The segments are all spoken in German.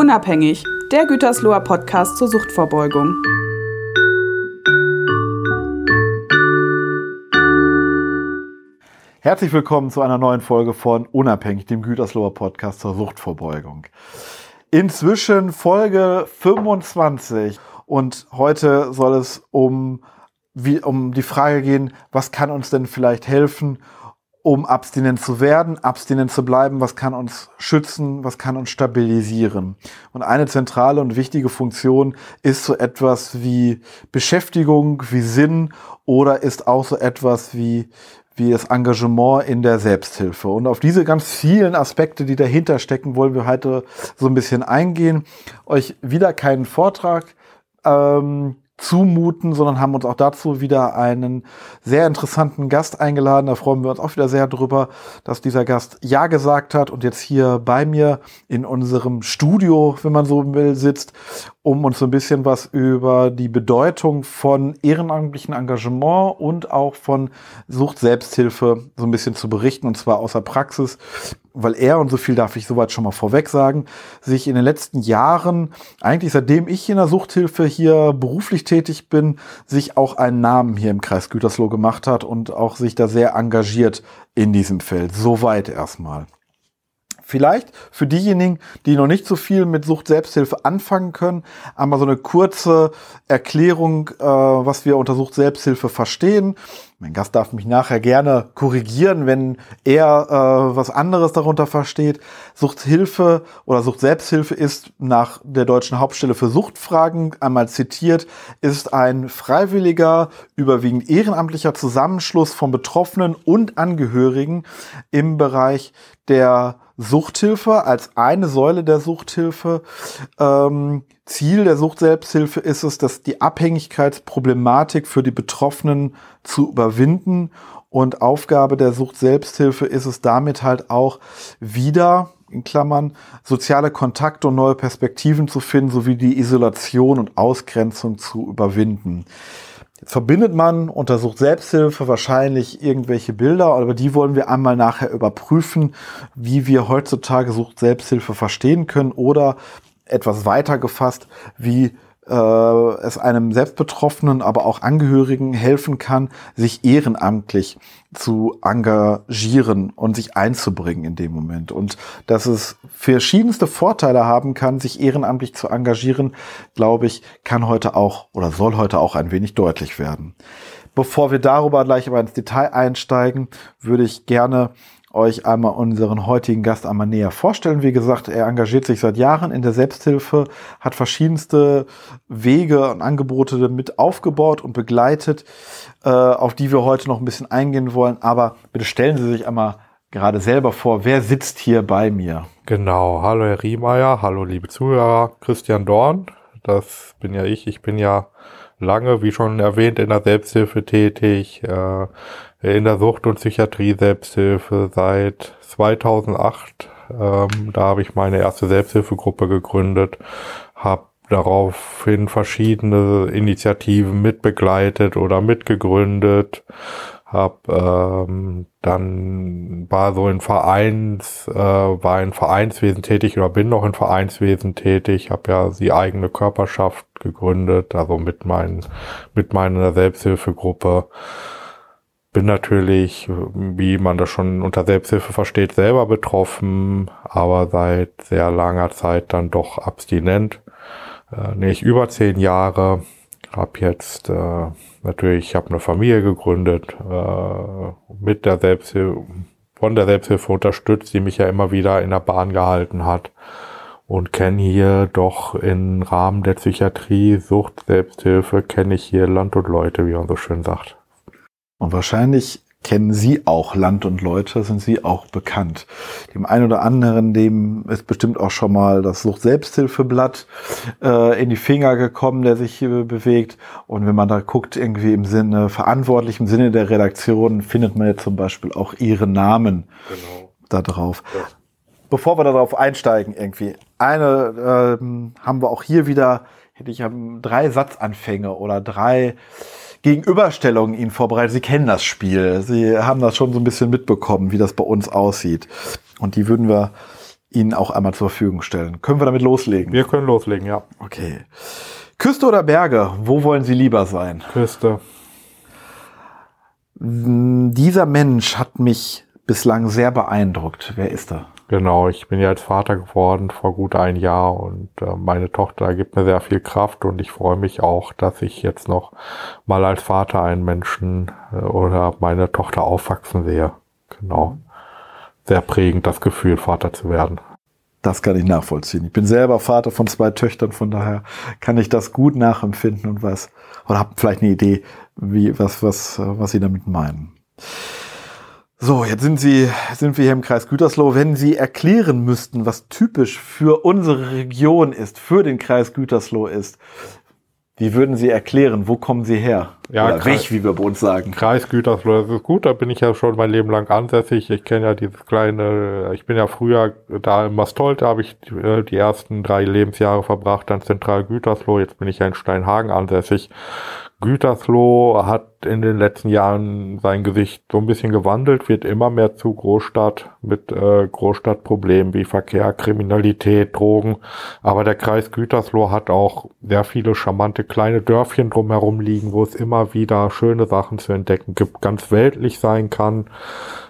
Unabhängig, der Gütersloher Podcast zur Suchtvorbeugung. Herzlich willkommen zu einer neuen Folge von Unabhängig, dem Gütersloher Podcast zur Suchtvorbeugung. Inzwischen Folge 25 und heute soll es um, wie, um die Frage gehen, was kann uns denn vielleicht helfen, um abstinent zu werden, abstinent zu bleiben, was kann uns schützen, was kann uns stabilisieren. Und eine zentrale und wichtige Funktion ist so etwas wie Beschäftigung, wie Sinn oder ist auch so etwas wie wie das Engagement in der Selbsthilfe. Und auf diese ganz vielen Aspekte, die dahinter stecken, wollen wir heute so ein bisschen eingehen. Euch wieder keinen Vortrag ähm, zumuten, sondern haben uns auch dazu wieder einen sehr interessanten Gast eingeladen. Da freuen wir uns auch wieder sehr drüber, dass dieser Gast Ja gesagt hat und jetzt hier bei mir in unserem Studio, wenn man so will, sitzt, um uns so ein bisschen was über die Bedeutung von ehrenamtlichem Engagement und auch von Sucht-Selbsthilfe so ein bisschen zu berichten und zwar aus der Praxis weil er, und so viel darf ich soweit schon mal vorweg sagen, sich in den letzten Jahren, eigentlich seitdem ich in der Suchthilfe hier beruflich tätig bin, sich auch einen Namen hier im Kreis Gütersloh gemacht hat und auch sich da sehr engagiert in diesem Feld. Soweit erstmal. Vielleicht für diejenigen, die noch nicht so viel mit Sucht Selbsthilfe anfangen können, einmal so eine kurze Erklärung, äh, was wir unter Sucht Selbsthilfe verstehen. Mein Gast darf mich nachher gerne korrigieren, wenn er äh, was anderes darunter versteht. Suchthilfe oder Sucht Selbsthilfe ist nach der deutschen Hauptstelle für Suchtfragen einmal zitiert, ist ein freiwilliger, überwiegend ehrenamtlicher Zusammenschluss von Betroffenen und Angehörigen im Bereich der Suchthilfe als eine Säule der Suchthilfe. Ähm, Ziel der Sucht-Selbsthilfe ist es, dass die Abhängigkeitsproblematik für die Betroffenen zu überwinden. Und Aufgabe der Sucht-Selbsthilfe ist es damit halt auch wieder, in Klammern, soziale Kontakte und neue Perspektiven zu finden, sowie die Isolation und Ausgrenzung zu überwinden. Jetzt verbindet man, untersucht Selbsthilfe wahrscheinlich irgendwelche Bilder, aber die wollen wir einmal nachher überprüfen, wie wir heutzutage Sucht Selbsthilfe verstehen können oder etwas weiter gefasst, wie äh, es einem Selbstbetroffenen, aber auch Angehörigen helfen kann, sich ehrenamtlich zu engagieren und sich einzubringen in dem Moment. Und dass es verschiedenste Vorteile haben kann, sich ehrenamtlich zu engagieren, glaube ich, kann heute auch oder soll heute auch ein wenig deutlich werden. Bevor wir darüber gleich aber ins Detail einsteigen, würde ich gerne euch einmal unseren heutigen Gast einmal näher vorstellen. Wie gesagt, er engagiert sich seit Jahren in der Selbsthilfe, hat verschiedenste Wege und Angebote mit aufgebaut und begleitet, äh, auf die wir heute noch ein bisschen eingehen wollen. Aber bitte stellen Sie sich einmal gerade selber vor, wer sitzt hier bei mir? Genau, hallo Herr Riemeyer, hallo liebe Zuhörer, Christian Dorn, das bin ja ich. Ich bin ja lange, wie schon erwähnt, in der Selbsthilfe tätig. Äh, in der Sucht- und Psychiatrie-Selbsthilfe seit 2008. Ähm, da habe ich meine erste Selbsthilfegruppe gegründet, habe daraufhin verschiedene Initiativen mitbegleitet oder mitgegründet, hab ähm, dann war so in Vereins äh, war in Vereinswesen tätig oder bin noch in Vereinswesen tätig, habe ja die eigene Körperschaft gegründet, also mit meinen mit meiner Selbsthilfegruppe bin natürlich, wie man das schon unter Selbsthilfe versteht, selber betroffen, aber seit sehr langer Zeit dann doch abstinent. Äh, nicht über zehn Jahre. Hab jetzt äh, natürlich, ich habe eine Familie gegründet, äh, mit der Selbsthilfe, von der Selbsthilfe unterstützt, die mich ja immer wieder in der Bahn gehalten hat und kenne hier doch im Rahmen der Psychiatrie, Sucht, Selbsthilfe, kenne ich hier Land und Leute, wie man so schön sagt. Und wahrscheinlich kennen Sie auch Land und Leute, sind Sie auch bekannt. Dem einen oder anderen, dem ist bestimmt auch schon mal das Sucht-Selbsthilfeblatt äh, in die Finger gekommen, der sich hier bewegt. Und wenn man da guckt, irgendwie im Sinne, verantwortlich im Sinne der Redaktion, findet man jetzt zum Beispiel auch Ihre Namen genau. da drauf. Ja. Bevor wir darauf einsteigen, irgendwie, eine ähm, haben wir auch hier wieder, hätte ich drei Satzanfänge oder drei Gegenüberstellungen Ihnen vorbereitet. Sie kennen das Spiel. Sie haben das schon so ein bisschen mitbekommen, wie das bei uns aussieht. Und die würden wir Ihnen auch einmal zur Verfügung stellen. Können wir damit loslegen? Wir können loslegen, ja. Okay. Küste oder Berge? Wo wollen Sie lieber sein? Küste. Dieser Mensch hat mich bislang sehr beeindruckt. Wer ist er? Genau, ich bin ja jetzt Vater geworden vor gut ein Jahr und äh, meine Tochter gibt mir sehr viel Kraft und ich freue mich auch, dass ich jetzt noch mal als Vater einen Menschen äh, oder meine Tochter aufwachsen sehe. Genau. Sehr prägend das Gefühl, Vater zu werden. Das kann ich nachvollziehen. Ich bin selber Vater von zwei Töchtern, von daher kann ich das gut nachempfinden und was oder habe vielleicht eine Idee, wie was was was Sie damit meinen. So, jetzt sind Sie, sind wir hier im Kreis Gütersloh. Wenn Sie erklären müssten, was typisch für unsere Region ist, für den Kreis Gütersloh ist, wie würden Sie erklären, wo kommen Sie her? Ja, Oder Kreis- weg, wie wir bei uns sagen. Kreis Gütersloh, das ist gut, da bin ich ja schon mein Leben lang ansässig. Ich kenne ja dieses kleine, ich bin ja früher da in Mastolte, habe ich äh, die ersten drei Lebensjahre verbracht, dann Zentral Gütersloh, jetzt bin ich ja in Steinhagen ansässig. Gütersloh hat in den letzten Jahren sein Gesicht so ein bisschen gewandelt, wird immer mehr zu Großstadt mit äh, Großstadtproblemen wie Verkehr, Kriminalität, Drogen. Aber der Kreis Gütersloh hat auch sehr viele charmante kleine Dörfchen drumherum liegen, wo es immer wieder schöne Sachen zu entdecken gibt, ganz weltlich sein kann,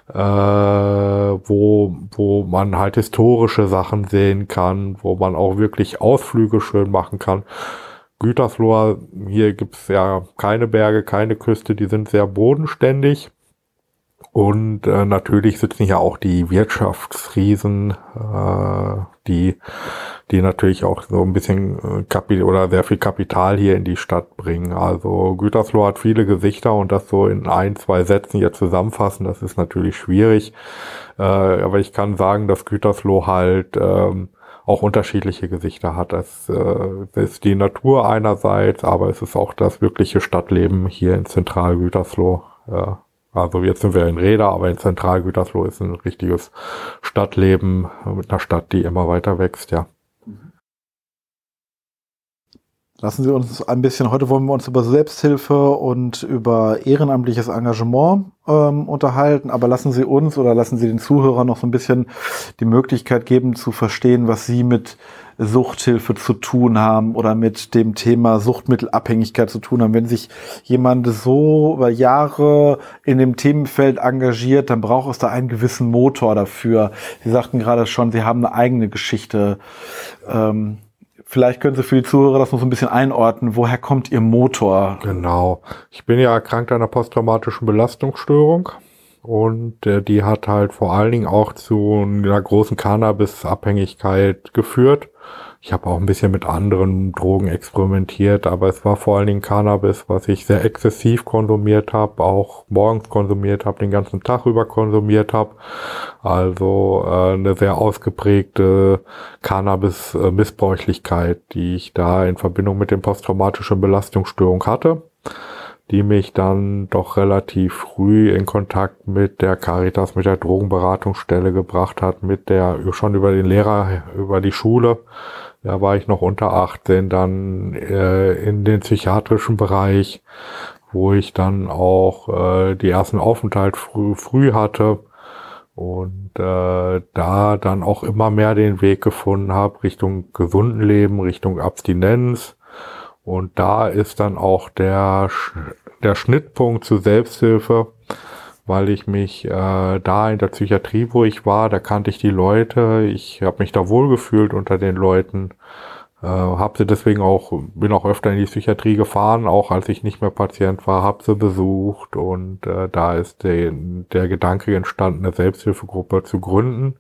äh, wo, wo man halt historische Sachen sehen kann, wo man auch wirklich Ausflüge schön machen kann. Gütersloh, hier gibt's ja keine Berge, keine Küste, die sind sehr bodenständig. Und äh, natürlich sitzen hier auch die Wirtschaftsriesen, äh, die, die natürlich auch so ein bisschen äh, Kapi oder sehr viel Kapital hier in die Stadt bringen. Also Gütersloh hat viele Gesichter und das so in ein, zwei Sätzen hier zusammenfassen, das ist natürlich schwierig. Äh, aber ich kann sagen, dass Gütersloh halt ähm, auch unterschiedliche Gesichter hat. Es äh, ist die Natur einerseits, aber es ist auch das wirkliche Stadtleben hier in Zentralgütersloh. Ja. Also jetzt sind wir in Reda, aber in Zentralgütersloh ist ein richtiges Stadtleben mit einer Stadt, die immer weiter wächst, ja. Lassen Sie uns ein bisschen, heute wollen wir uns über Selbsthilfe und über ehrenamtliches Engagement ähm, unterhalten, aber lassen Sie uns oder lassen Sie den Zuhörern noch so ein bisschen die Möglichkeit geben zu verstehen, was Sie mit Suchthilfe zu tun haben oder mit dem Thema Suchtmittelabhängigkeit zu tun haben. Wenn sich jemand so über Jahre in dem Themenfeld engagiert, dann braucht es da einen gewissen Motor dafür. Sie sagten gerade schon, Sie haben eine eigene Geschichte. Ähm, Vielleicht können Sie für die Zuhörer das noch so ein bisschen einordnen. Woher kommt Ihr Motor? Genau. Ich bin ja erkrankt an einer posttraumatischen Belastungsstörung und äh, die hat halt vor allen Dingen auch zu einer großen Cannabis-Abhängigkeit geführt. Ich habe auch ein bisschen mit anderen Drogen experimentiert, aber es war vor allen Dingen Cannabis, was ich sehr exzessiv konsumiert habe, auch morgens konsumiert habe, den ganzen Tag über konsumiert habe. Also äh, eine sehr ausgeprägte Cannabis-Missbräuchlichkeit, die ich da in Verbindung mit dem posttraumatischen Belastungsstörung hatte die mich dann doch relativ früh in Kontakt mit der Caritas, mit der Drogenberatungsstelle gebracht hat, mit der schon über den Lehrer, über die Schule. Da war ich noch unter 18, dann äh, in den psychiatrischen Bereich, wo ich dann auch äh, die ersten Aufenthalt früh, früh hatte und äh, da dann auch immer mehr den Weg gefunden habe Richtung gesunden Leben, Richtung Abstinenz. Und da ist dann auch der, der Schnittpunkt zur Selbsthilfe, weil ich mich äh, da in der Psychiatrie, wo ich war, da kannte ich die Leute, ich habe mich da wohlgefühlt unter den Leuten, äh, habe sie deswegen auch, bin auch öfter in die Psychiatrie gefahren, auch als ich nicht mehr Patient war, habe sie besucht und äh, da ist der, der Gedanke entstanden, eine Selbsthilfegruppe zu gründen.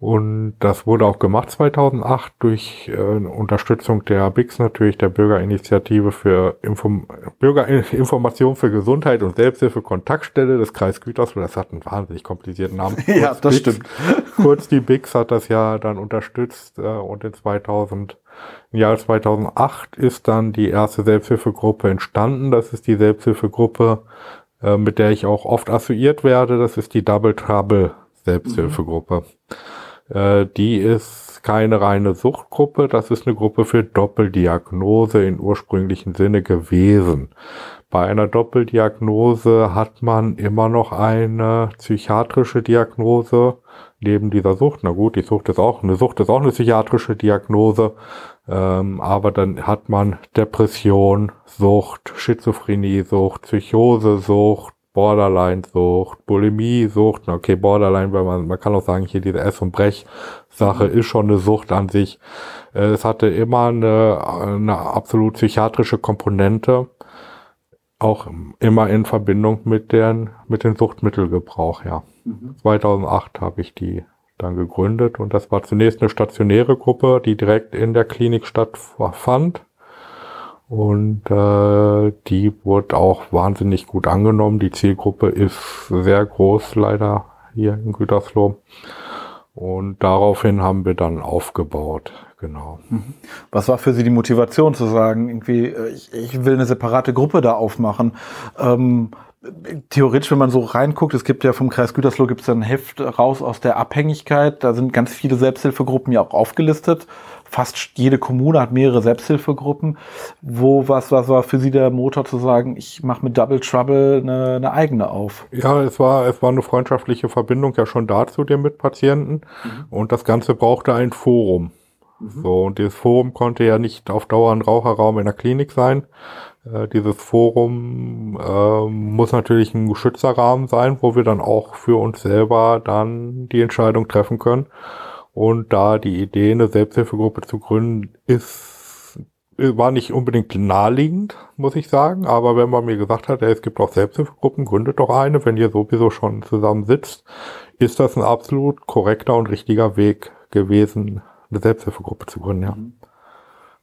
Und das wurde auch gemacht 2008 durch äh, Unterstützung der BIX natürlich, der Bürgerinitiative für Inform Bürgerinformation für Gesundheit und Selbsthilfe Kontaktstelle des Kreis Gütersloh. Das hat einen wahnsinnig komplizierten Namen. Ja, das BIX. stimmt. Kurz die BIX hat das ja dann unterstützt äh, und in 2000, im Jahr 2008 ist dann die erste Selbsthilfegruppe entstanden. Das ist die Selbsthilfegruppe, äh, mit der ich auch oft assoziiert werde. Das ist die Double Trouble Selbsthilfegruppe. Äh, die ist keine reine Suchtgruppe, das ist eine Gruppe für Doppeldiagnose im ursprünglichen Sinne gewesen. Bei einer Doppeldiagnose hat man immer noch eine psychiatrische Diagnose neben dieser Sucht. Na gut, die Sucht ist auch, eine Sucht ist auch eine psychiatrische Diagnose. Ähm, aber dann hat man Depression, Sucht, Schizophrenie-Sucht, Psychose-Sucht, Borderline-Sucht, Bulimie-Sucht. Okay, Borderline, weil man, man kann auch sagen, hier diese Ess- und Brech-Sache ist schon eine Sucht an sich. Äh, es hatte immer eine, eine absolut psychiatrische Komponente, auch immer in Verbindung mit den, mit den Suchtmittelgebrauch, ja. Mhm. 2008 habe ich die dann gegründet und das war zunächst eine stationäre Gruppe, die direkt in der Klinik stattfand. Und äh, die wurde auch wahnsinnig gut angenommen. Die Zielgruppe ist sehr groß leider hier in Gütersloh. Und daraufhin haben wir dann aufgebaut, genau. Mhm. Was war für Sie die Motivation zu sagen, irgendwie, äh, ich, ich will eine separate Gruppe da aufmachen? Ähm, theoretisch, wenn man so reinguckt, es gibt ja vom Kreis Gütersloh gibt es ein Heft raus aus der Abhängigkeit. Da sind ganz viele Selbsthilfegruppen ja auch aufgelistet. Fast jede Kommune hat mehrere Selbsthilfegruppen. Wo was, was war für Sie der Motor zu sagen, ich mache mit Double Trouble eine, eine, eigene auf? Ja, es war, es war eine freundschaftliche Verbindung ja schon da zu den Mitpatienten. Mhm. Und das Ganze brauchte ein Forum. Mhm. So, und dieses Forum konnte ja nicht auf Dauer ein Raucherraum in der Klinik sein, äh, dieses Forum äh, muss natürlich ein geschützter Rahmen sein, wo wir dann auch für uns selber dann die Entscheidung treffen können. Und da die Idee, eine Selbsthilfegruppe zu gründen, ist, war nicht unbedingt naheliegend, muss ich sagen. Aber wenn man mir gesagt hat, es gibt auch Selbsthilfegruppen, gründet doch eine, wenn ihr sowieso schon zusammen sitzt, ist das ein absolut korrekter und richtiger Weg gewesen, eine Selbsthilfegruppe zu gründen, ja. Mhm.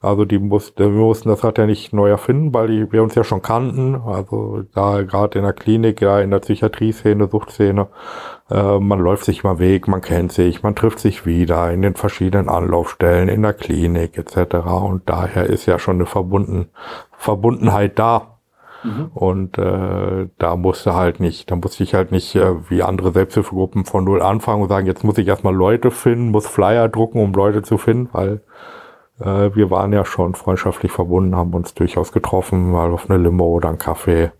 Also die mussten, wir mussten das halt ja nicht neu erfinden, weil die, wir uns ja schon kannten. Also da gerade in der Klinik, ja in der Psychiatrie-Szene, Suchtszene, äh, man läuft sich mal weg, man kennt sich, man trifft sich wieder in den verschiedenen Anlaufstellen, in der Klinik etc. Und daher ist ja schon eine Verbunden, Verbundenheit da. Mhm. Und äh, da musste halt nicht, da musste ich halt nicht äh, wie andere Selbsthilfegruppen von null anfangen und sagen, jetzt muss ich erstmal Leute finden, muss Flyer drucken, um Leute zu finden, weil wir waren ja schon freundschaftlich verbunden, haben uns durchaus getroffen, mal auf eine Limo oder einen Kaffee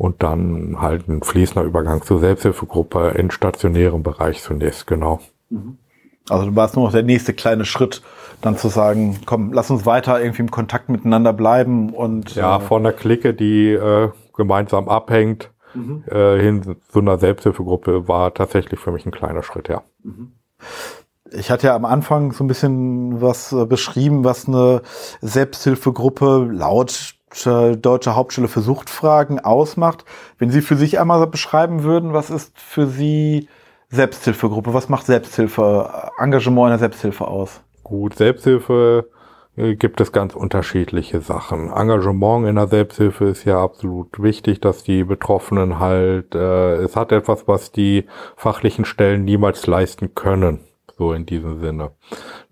und dann halt ein fließender Übergang zur Selbsthilfegruppe in stationärem Bereich zunächst, genau. Mhm. Also du warst nur noch der nächste kleine Schritt, dann zu sagen, komm, lass uns weiter irgendwie im Kontakt miteinander bleiben und ja, äh, von der Clique, die äh, gemeinsam abhängt, mhm. äh, hin zu einer Selbsthilfegruppe war tatsächlich für mich ein kleiner Schritt, ja. Mhm. Ich hatte ja am Anfang so ein bisschen was äh, beschrieben, was eine Selbsthilfegruppe laut Deutsche Hauptstelle für Suchtfragen ausmacht. Wenn Sie für sich einmal beschreiben würden, was ist für Sie Selbsthilfegruppe? Was macht Selbsthilfe, Engagement in der Selbsthilfe aus? Gut, Selbsthilfe äh, gibt es ganz unterschiedliche Sachen. Engagement in der Selbsthilfe ist ja absolut wichtig, dass die Betroffenen halt, äh, es hat etwas, was die fachlichen Stellen niemals leisten können so in diesem Sinne.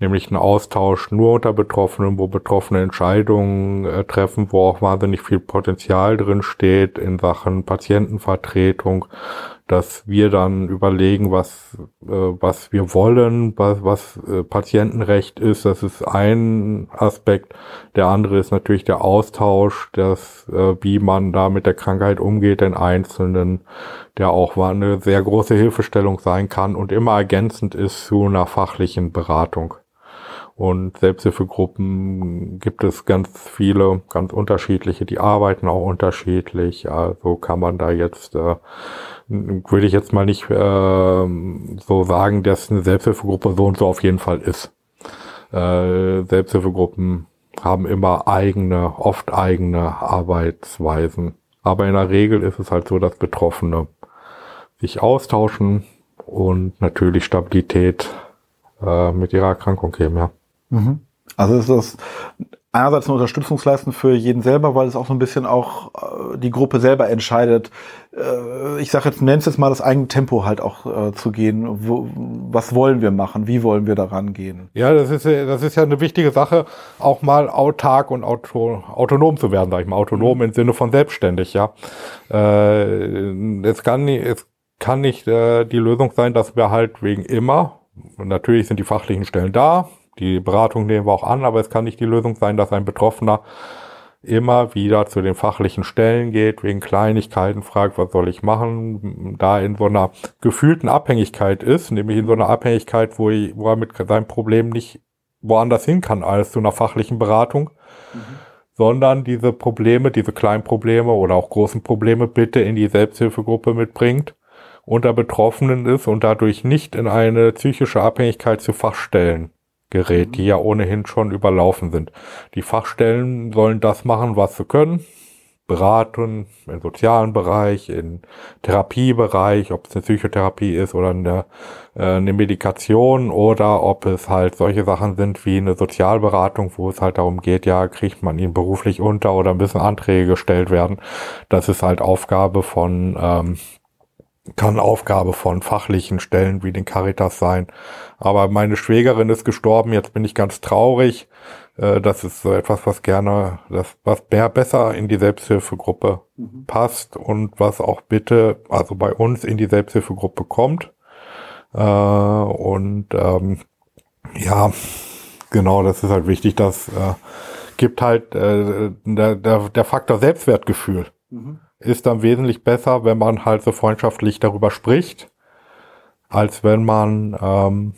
Nämlich ein Austausch nur unter Betroffenen, wo Betroffene Entscheidungen äh, treffen, wo auch wahnsinnig viel Potenzial drin steht in Sachen Patientenvertretung, dass wir dann überlegen, was, äh, was wir wollen, was, was äh, Patientenrecht ist. Das ist ein Aspekt. Der andere ist natürlich der Austausch, das, äh, wie man da mit der Krankheit umgeht, den Einzelnen, der auch eine sehr große Hilfestellung sein kann und immer ergänzend ist zu einer fachlichen Beratung. Und Selbsthilfegruppen gibt es ganz viele, ganz unterschiedliche, die arbeiten auch unterschiedlich. Also kann man da jetzt äh, würde ich jetzt mal nicht äh, so sagen, dass eine Selbsthilfegruppe so und so auf jeden Fall ist. Äh, Selbsthilfegruppen haben immer eigene, oft eigene Arbeitsweisen. Aber in der Regel ist es halt so, dass Betroffene sich austauschen und natürlich Stabilität äh, mit ihrer Erkrankung geben, ja. Mhm. Also ist das einerseits eine Unterstützungsleistung für jeden selber, weil es auch so ein bisschen auch äh, die Gruppe selber entscheidet. Äh, ich sage jetzt, nenn's jetzt mal das eigene Tempo halt auch äh, zu gehen. Wo, was wollen wir machen? Wie wollen wir daran gehen? Ja, das ist, das ist ja eine wichtige Sache, auch mal autark und auto, autonom zu werden, sag ich mal. Autonom im Sinne von selbstständig, ja. Äh, es kann, es kann nicht äh, die Lösung sein, dass wir halt wegen immer, und natürlich sind die fachlichen Stellen da, die Beratung nehmen wir auch an, aber es kann nicht die Lösung sein, dass ein Betroffener immer wieder zu den fachlichen Stellen geht, wegen Kleinigkeiten fragt, was soll ich machen, da in so einer gefühlten Abhängigkeit ist, nämlich in so einer Abhängigkeit, wo, ich, wo er mit seinem Problem nicht woanders hin kann als zu einer fachlichen Beratung, mhm. sondern diese Probleme, diese kleinen Probleme oder auch großen Probleme bitte in die Selbsthilfegruppe mitbringt, unter Betroffenen ist und dadurch nicht in eine psychische Abhängigkeit zu Fachstellen gerät, die ja ohnehin schon überlaufen sind. Die Fachstellen sollen das machen, was sie können. Beraten im sozialen Bereich, im Therapiebereich, ob es eine Psychotherapie ist oder eine, äh, eine Medikation oder ob es halt solche Sachen sind wie eine Sozialberatung, wo es halt darum geht, ja, kriegt man ihn beruflich unter oder müssen Anträge gestellt werden. Das ist halt Aufgabe von ähm, kann Aufgabe von fachlichen Stellen wie den Caritas sein. Aber meine Schwägerin ist gestorben, jetzt bin ich ganz traurig. Äh, das ist so etwas, was gerne, das, was mehr besser in die Selbsthilfegruppe mhm. passt und was auch bitte, also bei uns in die Selbsthilfegruppe kommt. Äh, und ähm, ja, genau, das ist halt wichtig, das äh, gibt halt äh, der, der, der Faktor Selbstwertgefühl. Mhm ist dann wesentlich besser, wenn man halt so freundschaftlich darüber spricht, als wenn man ähm,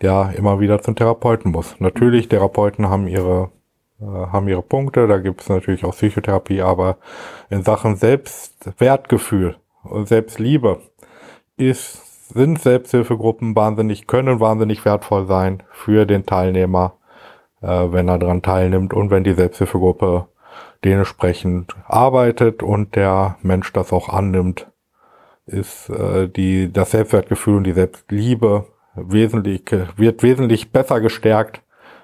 ja immer wieder zum Therapeuten muss. Natürlich, Therapeuten haben ihre äh, haben ihre Punkte, da gibt es natürlich auch Psychotherapie, aber in Sachen Selbstwertgefühl und Selbstliebe ist, sind Selbsthilfegruppen wahnsinnig, können wahnsinnig wertvoll sein für den Teilnehmer, äh, wenn er daran teilnimmt und wenn die Selbsthilfegruppe dementsprechend arbeitet und der Mensch das auch annimmt, ist äh, die, das Selbstwertgefühl und die Selbstliebe wesentlich, wird wesentlich besser gestärkt,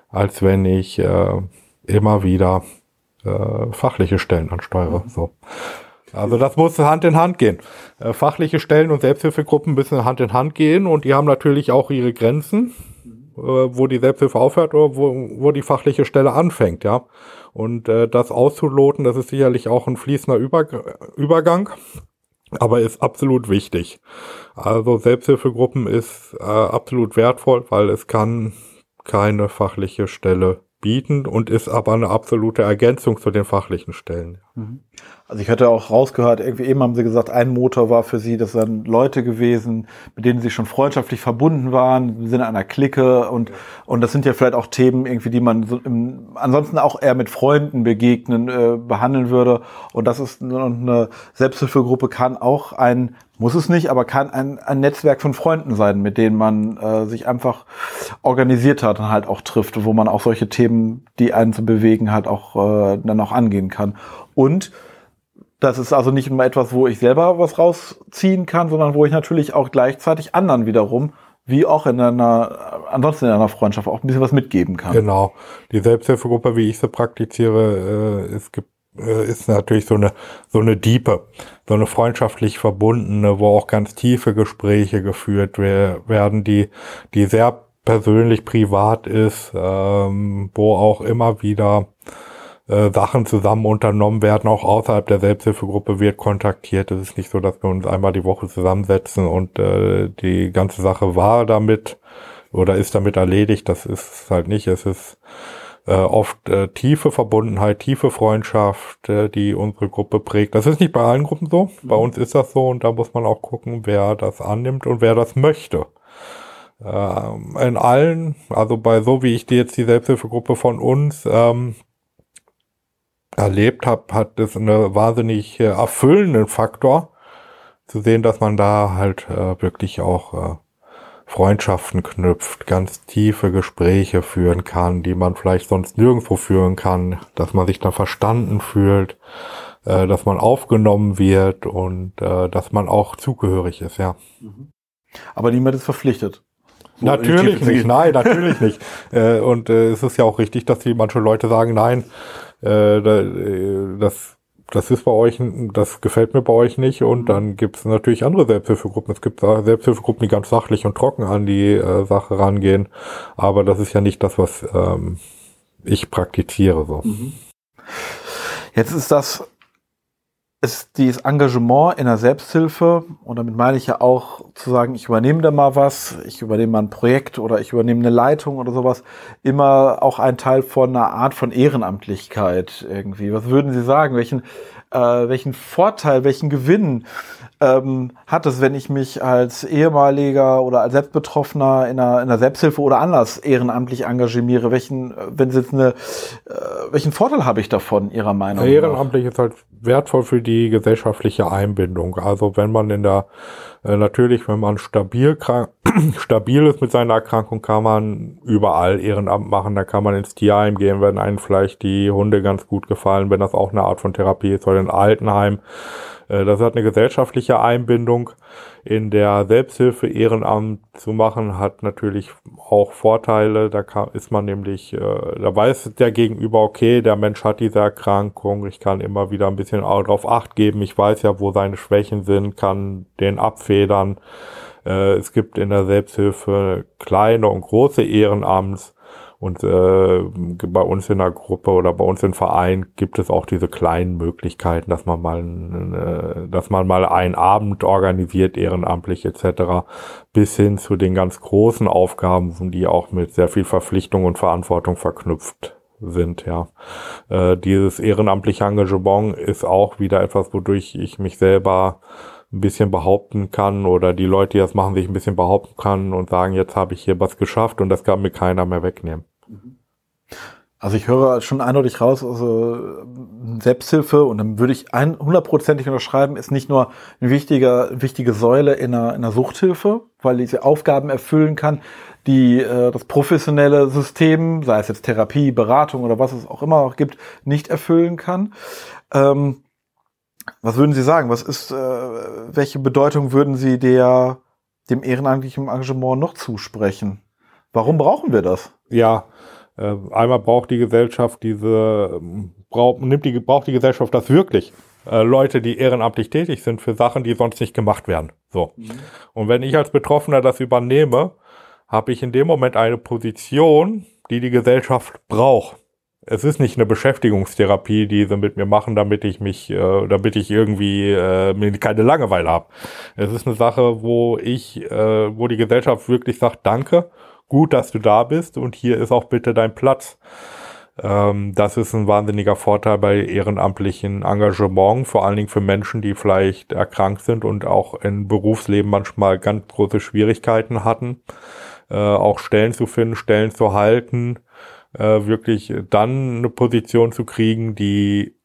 als wenn ich äh, immer wieder äh, fachliche Stellen ansteuere. So. Also das muss Hand in Hand gehen. Äh, fachliche Stellen und Selbsthilfegruppen müssen Hand in Hand gehen und die haben natürlich auch ihre Grenzen, äh, wo die Selbsthilfe aufhört oder wo, wo die fachliche Stelle anfängt, ja. Und äh, das auszuloten, das ist sicherlich auch ein fließender Über Übergang, aber ist absolut wichtig. Also Selbsthilfegruppen ist äh, absolut wertvoll, weil es kann keine fachliche Stelle bieten und ist aber eine absolute Ergänzung zu den fachlichen Stellen. Mhm. Also ich hatte auch rausgehört, irgendwie eben haben sie gesagt, ein Motor war für sie, das sind Leute gewesen, mit denen sie schon freundschaftlich verbunden waren, Sinne einer Clique und, und das sind ja vielleicht auch Themen irgendwie, die man so im, ansonsten auch eher mit Freunden begegnen, äh, behandeln würde und das ist eine Selbsthilfegruppe kann auch ein muss es nicht, aber kann ein, ein Netzwerk von Freunden sein, mit denen man äh, sich einfach organisiert hat und halt auch trifft, wo man auch solche Themen, die einen zu bewegen, halt auch äh, dann auch angehen kann. Und das ist also nicht immer etwas, wo ich selber was rausziehen kann, sondern wo ich natürlich auch gleichzeitig anderen wiederum, wie auch in einer, ansonsten in einer Freundschaft auch ein bisschen was mitgeben kann. Genau. Die Selbsthilfegruppe, wie ich sie praktiziere, äh, es gibt äh, ist natürlich so eine, so eine Diepe, so eine freundschaftlich verbundene, wo auch ganz tiefe Gespräche geführt werden, die, die sehr persönlich privat ist, ähm, wo auch immer wieder äh, Sachen zusammen unternommen werden, auch außerhalb der Selbsthilfegruppe wird kontaktiert. Es ist nicht so, dass wir uns einmal die Woche zusammensetzen und äh, die ganze Sache war damit oder ist damit erledigt. Das ist halt nicht. Es ist äh, oft äh, tiefe Verbundenheit, tiefe Freundschaft, äh, die unsere Gruppe prägt. Das ist nicht bei allen Gruppen so. Bei mhm. uns ist das so und da muss man auch gucken, wer das annimmt und wer das möchte. Ähm, in allen, also bei so wie ich die jetzt die Selbsthilfegruppe von uns ähm, erlebt habe, hat es einen wahnsinnig äh, erfüllenden Faktor zu sehen, dass man da halt äh, wirklich auch äh, Freundschaften knüpft, ganz tiefe Gespräche führen kann, die man vielleicht sonst nirgendwo führen kann, dass man sich da verstanden fühlt, äh, dass man aufgenommen wird und äh, dass man auch zugehörig ist, ja. Mhm. Aber niemand ist verpflichtet. So natürlich nicht, nein, natürlich nicht. Äh, und äh, es ist ja auch richtig, dass die manche Leute sagen, nein, äh, äh das das ist bei euch, das gefällt mir bei euch nicht. Und dann gibt es natürlich andere Selbsthilfegruppen. Es gibt Selbsthilfegruppen, die ganz sachlich und trocken an die äh, Sache rangehen. Aber das ist ja nicht das, was ähm, ich praktiziere. So. Mhm. Jetzt ist das ist dieses Engagement in der Selbsthilfe, und damit meine ich ja auch zu sagen, ich übernehme da mal was, ich übernehme mal ein Projekt oder ich übernehme eine Leitung oder sowas, immer auch ein Teil von einer Art von Ehrenamtlichkeit irgendwie. Was würden Sie sagen? Welchen, äh, welchen Vorteil, welchen Gewinn ähm, hat es, wenn ich mich als ehemaliger oder als Selbstbetroffener in einer, in einer Selbsthilfe oder anders ehrenamtlich engagiere? Welchen, wenn Sie jetzt eine, äh, welchen Vorteil habe ich davon, Ihrer Meinung nach? Ehrenamtlich ist halt wertvoll für die gesellschaftliche Einbindung. Also wenn man in der, äh, natürlich, wenn man stabil, krank, stabil ist mit seiner Erkrankung, kann man überall Ehrenamt machen. Da kann man ins Tierheim gehen, wenn einem vielleicht die Hunde ganz gut gefallen, wenn das auch eine Art von Therapie ist, oder in Altenheim das hat eine gesellschaftliche Einbindung. In der Selbsthilfe Ehrenamt zu machen, hat natürlich auch Vorteile. Da kann, ist man nämlich, äh, da weiß der Gegenüber, okay, der Mensch hat diese Erkrankung, ich kann immer wieder ein bisschen darauf acht geben, ich weiß ja, wo seine Schwächen sind, kann den abfedern. Äh, es gibt in der Selbsthilfe kleine und große Ehrenamts und äh, bei uns in der Gruppe oder bei uns im Verein gibt es auch diese kleinen Möglichkeiten, dass man mal, äh, dass man mal einen Abend organisiert, ehrenamtlich etc., bis hin zu den ganz großen Aufgaben, die auch mit sehr viel Verpflichtung und Verantwortung verknüpft sind, ja. Äh, dieses ehrenamtliche Engagement ist auch wieder etwas, wodurch ich mich selber ein bisschen behaupten kann oder die Leute, die das machen, sich ein bisschen behaupten kann und sagen, jetzt habe ich hier was geschafft und das kann mir keiner mehr wegnehmen. Also ich höre schon eindeutig raus, also Selbsthilfe und dann würde ich hundertprozentig unterschreiben, ist nicht nur eine wichtige, wichtige Säule in einer, in einer Suchthilfe, weil diese Aufgaben erfüllen kann, die äh, das professionelle System, sei es jetzt Therapie, Beratung oder was es auch immer auch gibt, nicht erfüllen kann. Ähm, was würden Sie sagen? Was ist, äh, welche Bedeutung würden Sie der, dem ehrenamtlichen Engagement noch zusprechen? Warum brauchen wir das? Ja, äh, einmal braucht die Gesellschaft diese, braucht, nimmt die, braucht die Gesellschaft das wirklich. Äh, Leute, die ehrenamtlich tätig sind für Sachen, die sonst nicht gemacht werden. So. Mhm. Und wenn ich als Betroffener das übernehme, habe ich in dem Moment eine Position, die die Gesellschaft braucht es ist nicht eine Beschäftigungstherapie, die sie mit mir machen, damit ich mich, äh, damit ich irgendwie äh, keine Langeweile habe. Es ist eine Sache, wo ich, äh, wo die Gesellschaft wirklich sagt, danke, gut, dass du da bist und hier ist auch bitte dein Platz. Ähm, das ist ein wahnsinniger Vorteil bei ehrenamtlichen Engagement, vor allen Dingen für Menschen, die vielleicht erkrankt sind und auch im Berufsleben manchmal ganz große Schwierigkeiten hatten, äh, auch Stellen zu finden, Stellen zu halten äh, wirklich dann eine Position zu kriegen, die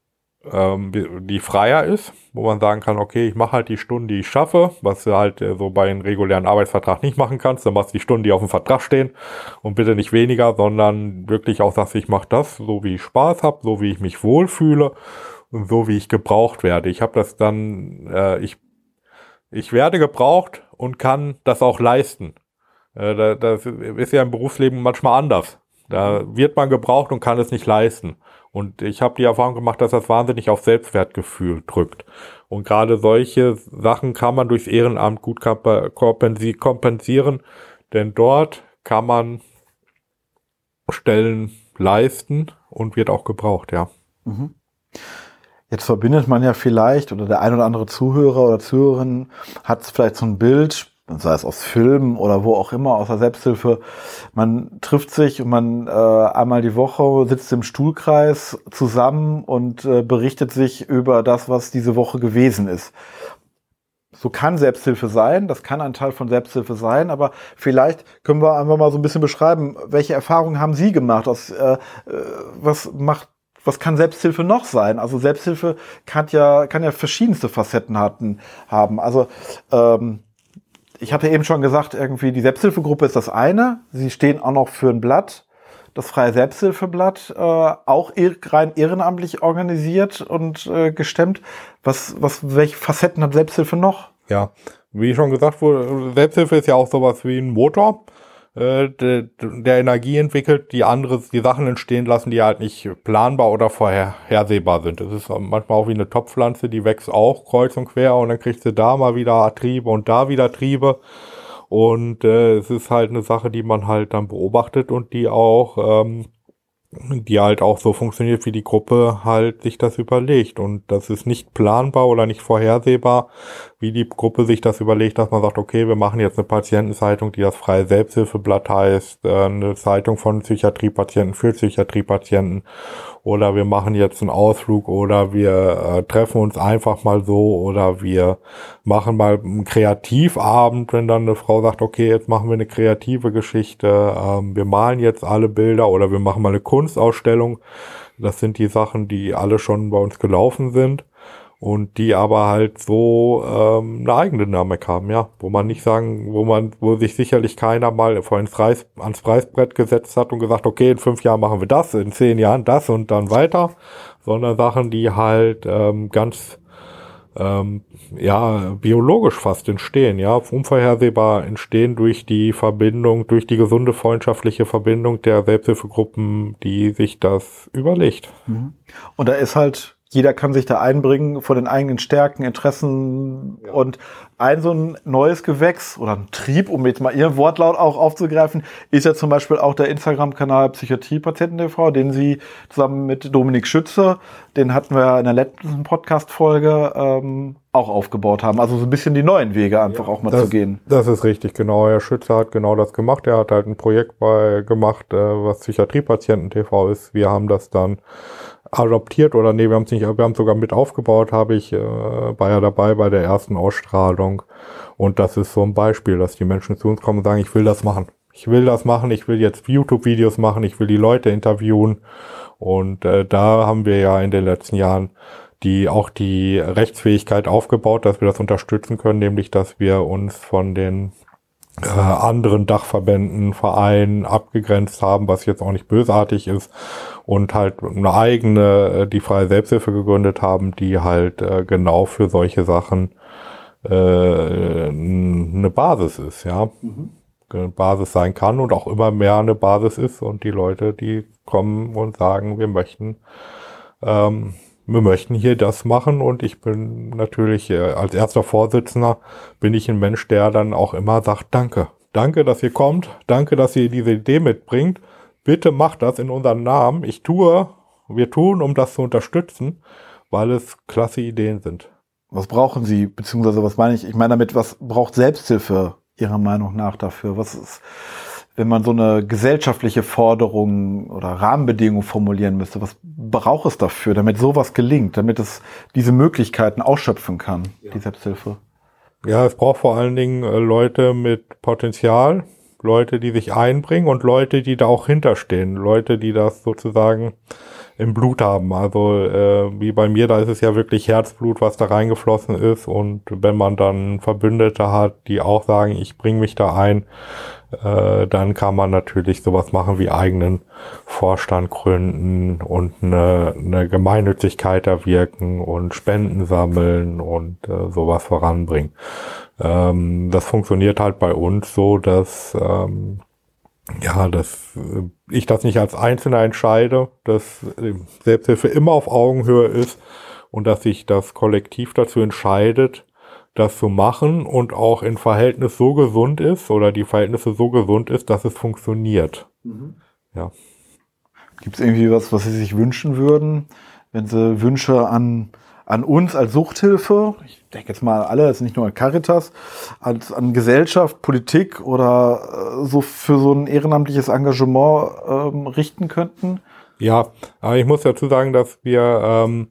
ähm, die freier ist, wo man sagen kann, okay, ich mache halt die Stunden, die ich schaffe, was du halt äh, so bei einem regulären Arbeitsvertrag nicht machen kannst, dann machst du die Stunden, die auf dem Vertrag stehen und bitte nicht weniger, sondern wirklich auch sagst, ich mache das, so wie ich Spaß habe, so wie ich mich wohlfühle und so wie ich gebraucht werde. Ich habe das dann, äh, ich, ich werde gebraucht und kann das auch leisten. Äh, das ist ja im Berufsleben manchmal anders. Da wird man gebraucht und kann es nicht leisten. Und ich habe die Erfahrung gemacht, dass das wahnsinnig auf Selbstwertgefühl drückt. Und gerade solche Sachen kann man durchs Ehrenamt gut kompensieren, denn dort kann man Stellen leisten und wird auch gebraucht, ja. Mhm. Jetzt verbindet man ja vielleicht, oder der ein oder andere Zuhörer oder Zuhörerin hat vielleicht so ein Bild, sei es aus Filmen oder wo auch immer, aus der Selbsthilfe. Man trifft sich und man äh, einmal die Woche sitzt im Stuhlkreis zusammen und äh, berichtet sich über das, was diese Woche gewesen ist. So kann Selbsthilfe sein, das kann ein Teil von Selbsthilfe sein, aber vielleicht können wir einfach mal so ein bisschen beschreiben, welche Erfahrungen haben Sie gemacht? Aus, äh, äh was macht was kann Selbsthilfe noch sein? Also Selbsthilfe kann ja, kann ja verschiedenste Facetten hatten, haben. Also ähm, ich hatte eben schon gesagt, irgendwie die Selbsthilfegruppe ist das eine. Sie stehen auch noch für ein Blatt, das Freie Selbsthilfeblatt, äh, auch rein ehrenamtlich organisiert und äh, gestemmt. Was, was, welche Facetten hat Selbsthilfe noch? Ja, wie schon gesagt wurde, Selbsthilfe ist ja auch sowas wie ein Motor äh, de, der Energie entwickelt, die andere, die Sachen entstehen lassen, die halt nicht planbar oder vorhersehbar sind. Das ist manchmal auch wie eine Topfpflanze, die wächst auch kreuz und quer und dann kriegt sie da mal wieder Triebe und da wieder Triebe. Und äh, es ist halt eine Sache, die man halt dann beobachtet und die auch ähm, die halt auch so funktioniert, wie die Gruppe halt sich das überlegt. Und das ist nicht planbar oder nicht vorhersehbar, wie die Gruppe sich das überlegt, dass man sagt, okay, wir machen jetzt eine Patientenzeitung, die das freie Selbsthilfeblatt heißt, äh, eine Zeitung von Psychiatriepatienten für Psychiatriepatienten oder wir machen jetzt einen Ausflug oder wir äh, treffen uns einfach mal so oder wir machen mal einen Kreativabend, wenn dann eine Frau sagt, okay, jetzt machen wir eine kreative Geschichte, ähm, wir malen jetzt alle Bilder oder wir machen mal eine Kunstausstellung. Das sind die Sachen, die alle schon bei uns gelaufen sind und die aber halt so ähm, eine eigene haben, ja, wo man nicht sagen, wo man, wo sich sicherlich keiner mal vor ins Preis, ans Preisbrett gesetzt hat und gesagt, okay, in fünf Jahren machen wir das, in zehn Jahren das und dann weiter, sondern Sachen, die halt ähm, ganz ähm, ja biologisch fast entstehen, ja, unvorhersehbar entstehen durch die Verbindung, durch die gesunde freundschaftliche Verbindung der Selbsthilfegruppen, die sich das überlegt. Mhm. Und da ist halt jeder kann sich da einbringen von den eigenen Stärken, Interessen ja. und ein so ein neues Gewächs oder ein Trieb, um jetzt mal Ihren Wortlaut auch aufzugreifen, ist ja zum Beispiel auch der Instagram-Kanal Psychiatriepatienten.tv, den Sie zusammen mit Dominik Schütze, den hatten wir in der letzten Podcast-Folge ähm, auch aufgebaut haben. Also so ein bisschen die neuen Wege einfach ja, auch mal das, zu gehen. Das ist richtig, genau. Herr Schütze hat genau das gemacht. Er hat halt ein Projekt bei gemacht, äh, was Psychiatriepatienten.tv ist. Wir haben das dann adoptiert oder nee, wir haben es nicht, wir haben sogar mit aufgebaut, habe ich, äh, war ja dabei bei der ersten Ausstrahlung. Und das ist so ein Beispiel, dass die Menschen zu uns kommen und sagen, ich will das machen. Ich will das machen, ich will jetzt YouTube-Videos machen, ich will die Leute interviewen. Und äh, da haben wir ja in den letzten Jahren die auch die Rechtsfähigkeit aufgebaut, dass wir das unterstützen können, nämlich dass wir uns von den äh, anderen Dachverbänden, Vereinen abgegrenzt haben, was jetzt auch nicht bösartig ist und halt eine eigene, äh, die freie Selbsthilfe gegründet haben, die halt äh, genau für solche Sachen äh, eine Basis ist, ja. Mhm. Eine Basis sein kann und auch immer mehr eine Basis ist und die Leute, die kommen und sagen, wir möchten ähm, wir möchten hier das machen und ich bin natürlich äh, als erster Vorsitzender bin ich ein Mensch, der dann auch immer sagt, danke. Danke, dass ihr kommt. Danke, dass ihr diese Idee mitbringt. Bitte macht das in unserem Namen. Ich tue, wir tun, um das zu unterstützen, weil es klasse Ideen sind. Was brauchen Sie, beziehungsweise was meine ich? Ich meine damit, was braucht Selbsthilfe Ihrer Meinung nach dafür? Was ist, wenn man so eine gesellschaftliche Forderung oder Rahmenbedingung formulieren müsste, was braucht es dafür, damit sowas gelingt, damit es diese Möglichkeiten ausschöpfen kann, ja. die Selbsthilfe? Ja, es braucht vor allen Dingen äh, Leute mit Potenzial, Leute, die sich einbringen und Leute, die da auch hinterstehen, Leute, die das sozusagen im Blut haben. Also äh, wie bei mir, da ist es ja wirklich Herzblut, was da reingeflossen ist. Und wenn man dann Verbündete hat, die auch sagen, ich bringe mich da ein, äh, dann kann man natürlich sowas machen wie eigenen Vorstand gründen und eine, eine Gemeinnützigkeit erwirken und Spenden sammeln und äh, sowas voranbringen. Ähm, das funktioniert halt bei uns so, dass ähm, ja, dass äh, ich das nicht als Einzelner entscheide, dass äh, Selbsthilfe immer auf Augenhöhe ist und dass sich das Kollektiv dazu entscheidet, das zu machen und auch in Verhältnis so gesund ist oder die Verhältnisse so gesund ist, dass es funktioniert. Mhm. Ja. Gibt es irgendwie was, was Sie sich wünschen würden, wenn Sie Wünsche an, an uns als Suchthilfe, ich denke jetzt mal alle, das ist nicht nur an Caritas, als an Gesellschaft, Politik oder äh, so für so ein ehrenamtliches Engagement ähm, richten könnten? Ja, aber ich muss dazu sagen, dass wir ähm,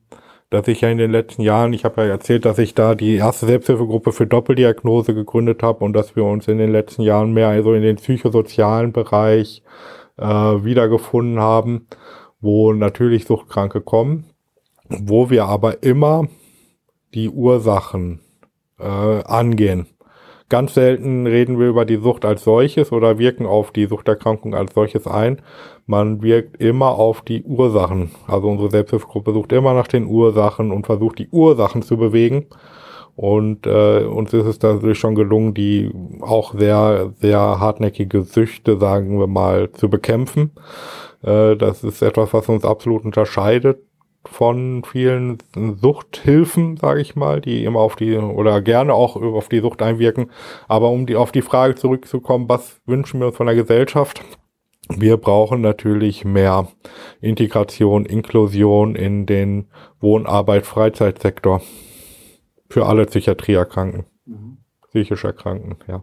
dass ich ja in den letzten Jahren, ich habe ja erzählt, dass ich da die erste Selbsthilfegruppe für Doppeldiagnose gegründet habe und dass wir uns in den letzten Jahren mehr also in den psychosozialen Bereich äh, wiedergefunden haben, wo natürlich Suchtkranke kommen, wo wir aber immer die Ursachen äh, angehen. Ganz selten reden wir über die Sucht als solches oder wirken auf die Suchterkrankung als solches ein. Man wirkt immer auf die Ursachen. Also unsere Selbsthilfegruppe sucht immer nach den Ursachen und versucht die Ursachen zu bewegen. Und äh, uns ist es natürlich schon gelungen, die auch sehr, sehr hartnäckige Süchte, sagen wir mal, zu bekämpfen. Äh, das ist etwas, was uns absolut unterscheidet von vielen Suchthilfen, sage ich mal, die immer auf die oder gerne auch auf die Sucht einwirken. Aber um die auf die Frage zurückzukommen, was wünschen wir uns von der Gesellschaft? Wir brauchen natürlich mehr Integration, Inklusion in den Wohnarbeit, Freizeitsektor. Für alle Psychiatrieerkranken. Psychisch Erkrankten, ja.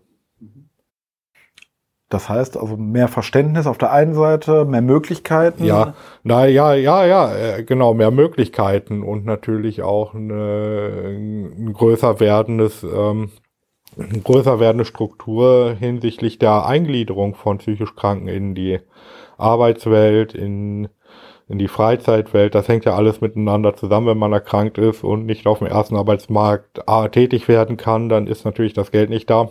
Das heißt also mehr Verständnis auf der einen Seite, mehr Möglichkeiten. Ja, na ja, ja, ja, äh, genau, mehr Möglichkeiten und natürlich auch eine, ein größer werdendes, ähm, eine größer werdende Struktur hinsichtlich der Eingliederung von psychisch Kranken in die Arbeitswelt, in, in die Freizeitwelt. Das hängt ja alles miteinander zusammen, wenn man erkrankt ist und nicht auf dem ersten Arbeitsmarkt äh, tätig werden kann, dann ist natürlich das Geld nicht da.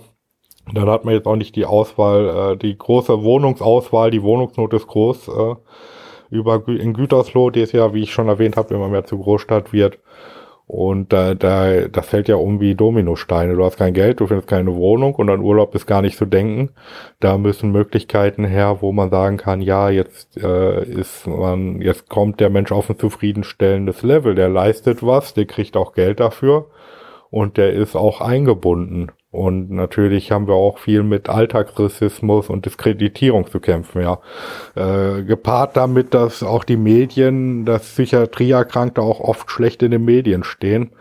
Dann hat man jetzt auch nicht die Auswahl, äh, die große Wohnungsauswahl, die Wohnungsnot ist groß. Äh, über in Gütersloh, die ist ja, wie ich schon erwähnt habe, immer mehr zur Großstadt wird. Und da, da, das fällt ja um wie Dominosteine. Du hast kein Geld, du findest keine Wohnung und an Urlaub ist gar nicht zu denken. Da müssen Möglichkeiten her, wo man sagen kann, ja, jetzt äh, ist man, jetzt kommt der Mensch auf ein zufriedenstellendes Level, der leistet was, der kriegt auch Geld dafür und der ist auch eingebunden. Und natürlich haben wir auch viel mit Alltagsrassismus und Diskreditierung zu kämpfen, ja. Äh, gepaart damit, dass auch die Medien, dass Psychiatrieerkrankte auch oft schlecht in den Medien stehen,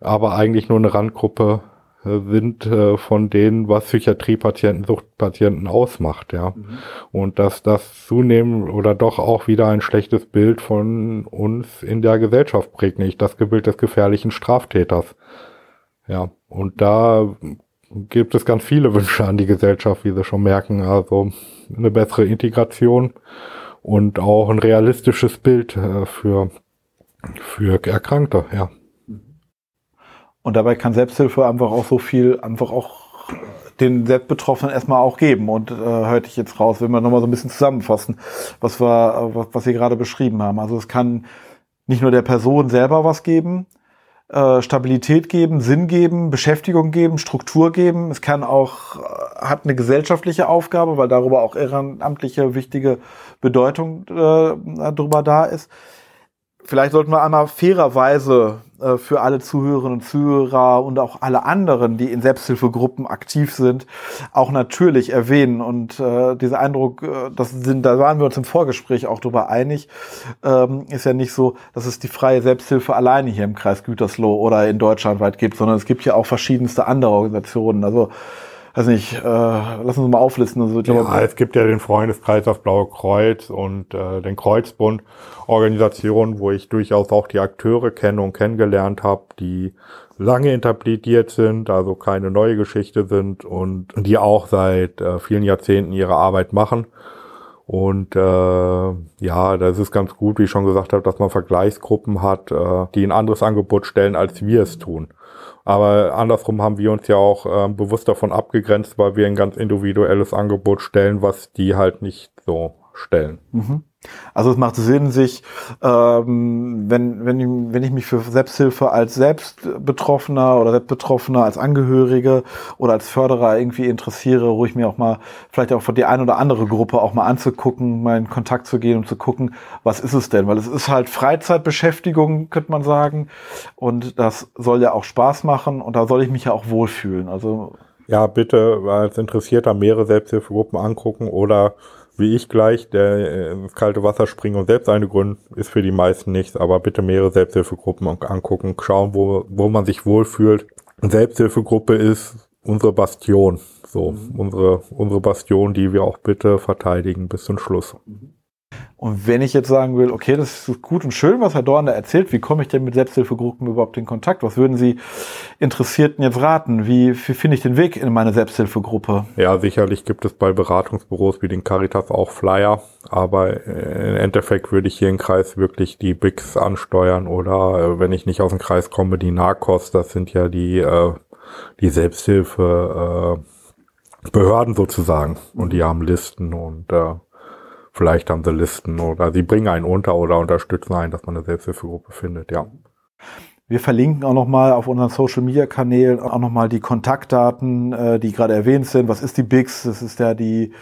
aber eigentlich nur eine Randgruppe äh, sind äh, von denen, was Psychiatriepatienten, Suchtpatienten ausmacht, ja. Mhm. Und dass das zunehmend oder doch auch wieder ein schlechtes Bild von uns in der Gesellschaft prägt, nicht das Bild des gefährlichen Straftäters. Ja, und da gibt es ganz viele Wünsche an die Gesellschaft, wie Sie schon merken. Also eine bessere Integration und auch ein realistisches Bild äh, für, für Erkrankte, ja. Und dabei kann Selbsthilfe einfach auch so viel, einfach auch den Selbstbetroffenen erstmal auch geben. Und äh, hörte ich jetzt raus, wenn wir nochmal so ein bisschen zusammenfassen, was wir, was, was Sie gerade beschrieben haben. Also es kann nicht nur der Person selber was geben, äh, Stabilität geben, Sinn geben, Beschäftigung geben, Struktur geben. Es kann auch, äh, hat eine gesellschaftliche Aufgabe, weil darüber auch ehrenamtliche wichtige Bedeutung äh, darüber da ist. Vielleicht sollten wir einmal fairerweise äh, für alle Zuhörerinnen und Zuhörer und auch alle anderen, die in Selbsthilfegruppen aktiv sind, auch natürlich erwähnen. Und äh, dieser Eindruck, äh, das sind, da waren wir uns im Vorgespräch auch darüber einig, ähm, ist ja nicht so, dass es die freie Selbsthilfe alleine hier im Kreis Gütersloh oder in Deutschland weit gibt, sondern es gibt ja auch verschiedenste andere Organisationen. Also weiß nicht, äh, lass uns mal auflisten. Also, ja, glaube, es gibt ja den Freundeskreis auf Blaue Kreuz und äh, den Kreuzbund, Organisationen, wo ich durchaus auch die Akteure kenne und kennengelernt habe, die lange interpretiert sind, also keine neue Geschichte sind und die auch seit äh, vielen Jahrzehnten ihre Arbeit machen. Und äh, ja, das ist ganz gut, wie ich schon gesagt habe, dass man Vergleichsgruppen hat, äh, die ein anderes Angebot stellen, als wir es tun. Aber andersrum haben wir uns ja auch äh, bewusst davon abgegrenzt, weil wir ein ganz individuelles Angebot stellen, was die halt nicht so stellen. Mhm. Also es macht Sinn, sich, ähm, wenn, wenn, ich, wenn ich mich für Selbsthilfe als Selbstbetroffener oder Selbstbetroffener, als Angehörige oder als Förderer irgendwie interessiere, ruhig mir auch mal vielleicht auch von die eine oder andere Gruppe auch mal anzugucken, mal in Kontakt zu gehen und zu gucken, was ist es denn? Weil es ist halt Freizeitbeschäftigung, könnte man sagen. Und das soll ja auch Spaß machen und da soll ich mich ja auch wohlfühlen. Also ja, bitte als Interessierter mehrere Selbsthilfegruppen angucken oder wie ich gleich, der äh, ins kalte Wasser springen und selbst eine gründen, ist für die meisten nichts, aber bitte mehrere Selbsthilfegruppen angucken, schauen, wo, wo man sich wohlfühlt. Selbsthilfegruppe ist unsere Bastion, so, mhm. unsere, unsere Bastion, die wir auch bitte verteidigen bis zum Schluss. Mhm. Und wenn ich jetzt sagen will, okay, das ist gut und schön, was Herr Dorn da erzählt, wie komme ich denn mit Selbsthilfegruppen überhaupt in Kontakt? Was würden Sie Interessierten jetzt raten? Wie, wie finde ich den Weg in meine Selbsthilfegruppe? Ja, sicherlich gibt es bei Beratungsbüros wie den Caritas auch Flyer, aber im Endeffekt würde ich hier im Kreis wirklich die BICs ansteuern oder äh, wenn ich nicht aus dem Kreis komme, die Narcos, das sind ja die, äh, die Selbsthilfe äh, Behörden sozusagen und die haben Listen und äh, Vielleicht haben sie Listen oder sie bringen einen unter oder unterstützen einen, dass man eine Selbsthilfegruppe findet, ja. Wir verlinken auch nochmal auf unseren Social Media Kanälen auch nochmal die Kontaktdaten, äh, die gerade erwähnt sind. Was ist die BIX? Das ist ja die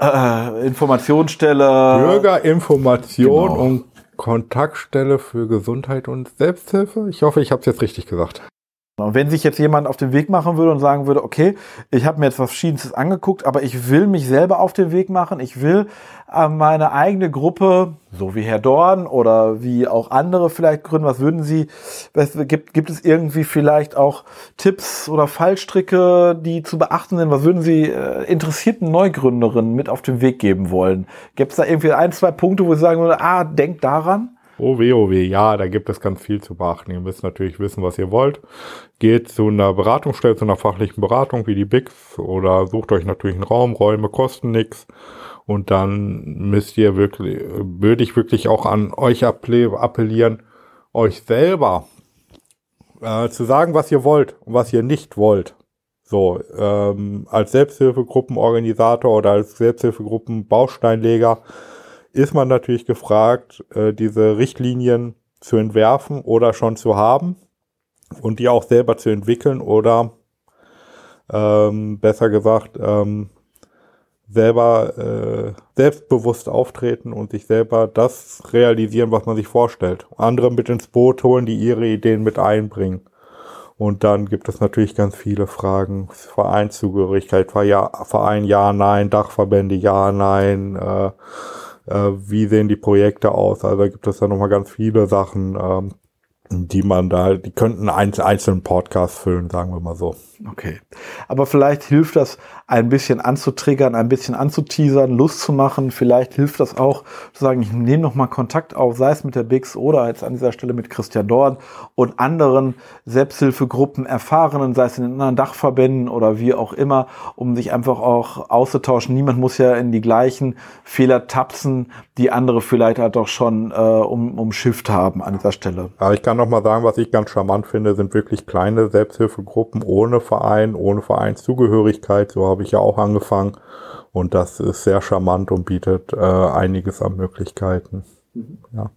äh, Informationsstelle. Bürgerinformation genau. und Kontaktstelle für Gesundheit und Selbsthilfe. Ich hoffe, ich habe es jetzt richtig gesagt. Und wenn sich jetzt jemand auf den Weg machen würde und sagen würde, okay, ich habe mir jetzt was Verschiedenes angeguckt, aber ich will mich selber auf den Weg machen, ich will äh, meine eigene Gruppe, so wie Herr Dorn oder wie auch andere vielleicht gründen, was würden Sie, was, gibt, gibt es irgendwie vielleicht auch Tipps oder Fallstricke, die zu beachten sind? Was würden Sie äh, interessierten Neugründerinnen mit auf den Weg geben wollen? Gibt es da irgendwie ein, zwei Punkte, wo Sie sagen würden, ah, denkt daran? Oh weh, oh weh, ja, da gibt es ganz viel zu beachten. Ihr müsst natürlich wissen, was ihr wollt. Geht zu einer Beratungsstelle, zu einer fachlichen Beratung wie die BIX oder sucht euch natürlich einen Raum, Räume kosten nichts. Und dann müsst ihr wirklich, würde ich wirklich auch an euch appellieren, euch selber äh, zu sagen, was ihr wollt und was ihr nicht wollt. So, ähm, als Selbsthilfegruppenorganisator oder als Selbsthilfegruppen-Bausteinleger ist man natürlich gefragt, äh, diese Richtlinien zu entwerfen oder schon zu haben und die auch selber zu entwickeln oder ähm, besser gesagt ähm, selber äh, selbstbewusst auftreten und sich selber das realisieren, was man sich vorstellt. Andere mit ins Boot holen, die ihre Ideen mit einbringen. Und dann gibt es natürlich ganz viele Fragen. Vereinszugehörigkeit, Verein ja, nein, Dachverbände ja, nein, äh, äh, wie sehen die Projekte aus. Also da gibt es ja nochmal ganz viele Sachen, ähm, die man da, die könnten einen einzelnen Podcast füllen, sagen wir mal so. Okay. Aber vielleicht hilft das ein bisschen anzutriggern, ein bisschen anzuteasern, Lust zu machen. Vielleicht hilft das auch zu sagen, ich nehme noch mal Kontakt auf, sei es mit der Bix oder jetzt an dieser Stelle mit Christian Dorn und anderen Selbsthilfegruppen, Erfahrenen, sei es in anderen Dachverbänden oder wie auch immer, um sich einfach auch auszutauschen. Niemand muss ja in die gleichen Fehler tapsen, die andere vielleicht halt doch schon äh, um, umschifft haben an dieser Stelle. Aber ich kann noch mal sagen, was ich ganz charmant finde, sind wirklich kleine Selbsthilfegruppen ohne Verein, ohne Vereinszugehörigkeit. So habe ich ja auch angefangen. Und das ist sehr charmant und bietet äh, einiges an Möglichkeiten. Mhm. Ja.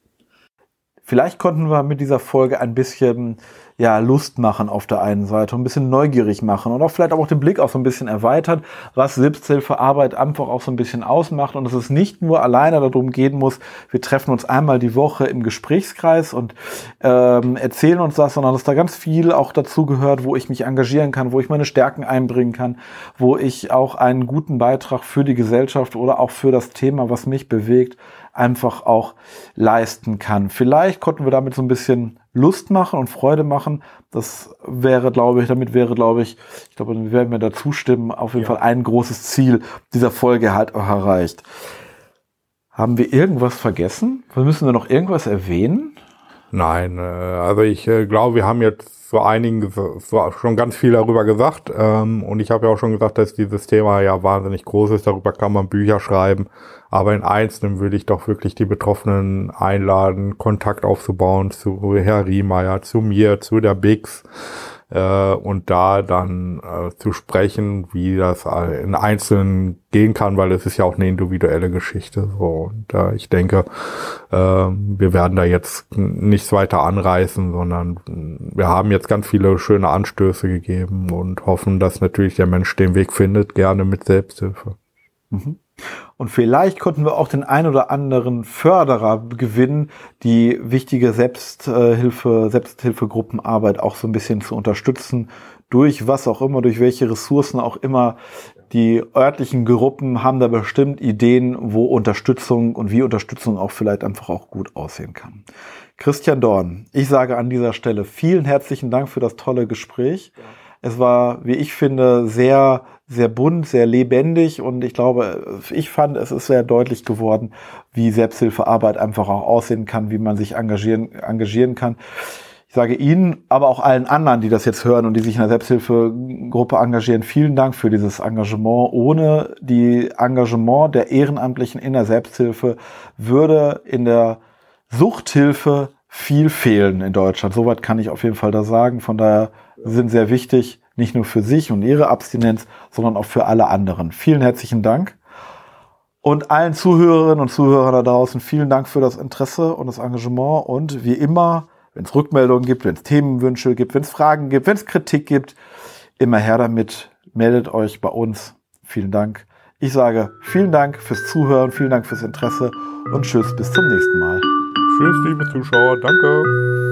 Vielleicht konnten wir mit dieser Folge ein bisschen ja, Lust machen auf der einen Seite, ein bisschen neugierig machen und auch vielleicht auch den Blick auch so ein bisschen erweitern, was Selbsthilfearbeit einfach auch so ein bisschen ausmacht und dass es nicht nur alleine darum gehen muss, wir treffen uns einmal die Woche im Gesprächskreis und ähm, erzählen uns das, sondern dass da ganz viel auch dazu gehört, wo ich mich engagieren kann, wo ich meine Stärken einbringen kann, wo ich auch einen guten Beitrag für die Gesellschaft oder auch für das Thema, was mich bewegt, einfach auch leisten kann. Vielleicht konnten wir damit so ein bisschen Lust machen und Freude machen. Das wäre, glaube ich, damit wäre, glaube ich, ich glaube, wir werden mir da zustimmen, auf jeden ja. Fall ein großes Ziel dieser Folge halt auch erreicht. Haben wir irgendwas vergessen? Müssen wir noch irgendwas erwähnen? Nein, äh, also ich äh, glaube, wir haben jetzt so einigen so schon ganz viel darüber gesagt. Ähm, und ich habe ja auch schon gesagt, dass dieses Thema ja wahnsinnig groß ist. Darüber kann man Bücher schreiben. Aber in Einzelnen würde ich doch wirklich die Betroffenen einladen, Kontakt aufzubauen zu Herr Riemeyer, zu mir, zu der Bix äh, und da dann äh, zu sprechen, wie das in Einzelnen gehen kann, weil es ist ja auch eine individuelle Geschichte. So. Und äh, ich denke, äh, wir werden da jetzt nichts weiter anreißen, sondern wir haben jetzt ganz viele schöne Anstöße gegeben und hoffen, dass natürlich der Mensch den Weg findet, gerne mit Selbsthilfe. Mhm. Und vielleicht konnten wir auch den ein oder anderen Förderer gewinnen, die wichtige Selbsthilfe, Selbsthilfegruppenarbeit auch so ein bisschen zu unterstützen, durch was auch immer, durch welche Ressourcen auch immer. Die örtlichen Gruppen haben da bestimmt Ideen, wo Unterstützung und wie Unterstützung auch vielleicht einfach auch gut aussehen kann. Christian Dorn, ich sage an dieser Stelle vielen herzlichen Dank für das tolle Gespräch. Es war, wie ich finde, sehr sehr bunt, sehr lebendig und ich glaube, ich fand, es ist sehr deutlich geworden, wie Selbsthilfearbeit einfach auch aussehen kann, wie man sich engagieren, engagieren kann. Ich sage Ihnen, aber auch allen anderen, die das jetzt hören und die sich in der Selbsthilfegruppe engagieren, vielen Dank für dieses Engagement. Ohne die Engagement der Ehrenamtlichen in der Selbsthilfe würde in der Suchthilfe viel fehlen in Deutschland. Soweit kann ich auf jeden Fall da sagen. Von daher sind sehr wichtig nicht nur für sich und ihre Abstinenz, sondern auch für alle anderen. Vielen herzlichen Dank. Und allen Zuhörerinnen und Zuhörern da draußen vielen Dank für das Interesse und das Engagement. Und wie immer, wenn es Rückmeldungen gibt, wenn es Themenwünsche gibt, wenn es Fragen gibt, wenn es Kritik gibt, immer her damit. Meldet euch bei uns. Vielen Dank. Ich sage vielen Dank fürs Zuhören, vielen Dank fürs Interesse und tschüss, bis zum nächsten Mal. Tschüss, liebe Zuschauer. Danke.